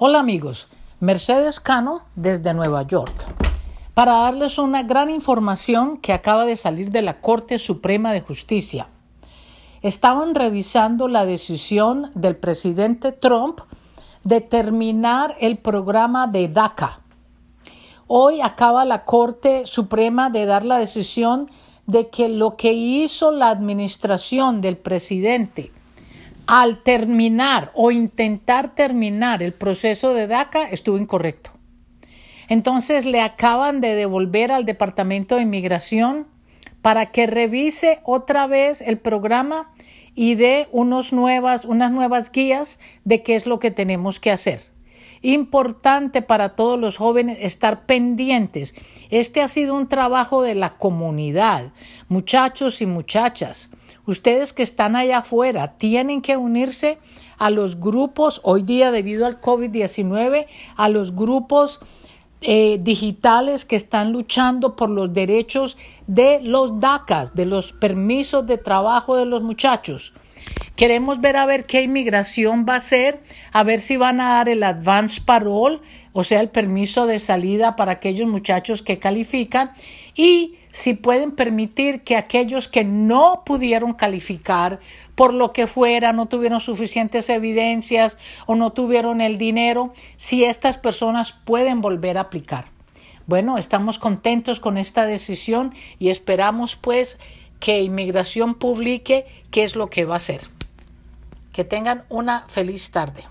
Hola amigos, Mercedes Cano desde Nueva York para darles una gran información que acaba de salir de la Corte Suprema de Justicia. Estaban revisando la decisión del presidente Trump de terminar el programa de DACA. Hoy acaba la Corte Suprema de dar la decisión de que lo que hizo la administración del presidente al terminar o intentar terminar el proceso de DACA estuvo incorrecto. Entonces le acaban de devolver al Departamento de Inmigración para que revise otra vez el programa y dé unos nuevas, unas nuevas guías de qué es lo que tenemos que hacer. Importante para todos los jóvenes estar pendientes. Este ha sido un trabajo de la comunidad, muchachos y muchachas. Ustedes que están allá afuera tienen que unirse a los grupos, hoy día debido al COVID-19, a los grupos eh, digitales que están luchando por los derechos de los DACAs, de los permisos de trabajo de los muchachos. Queremos ver a ver qué inmigración va a hacer, a ver si van a dar el advance parole, o sea, el permiso de salida para aquellos muchachos que califican y si pueden permitir que aquellos que no pudieron calificar por lo que fuera, no tuvieron suficientes evidencias o no tuvieron el dinero, si estas personas pueden volver a aplicar. Bueno, estamos contentos con esta decisión y esperamos pues que inmigración publique qué es lo que va a hacer. Que tengan una feliz tarde.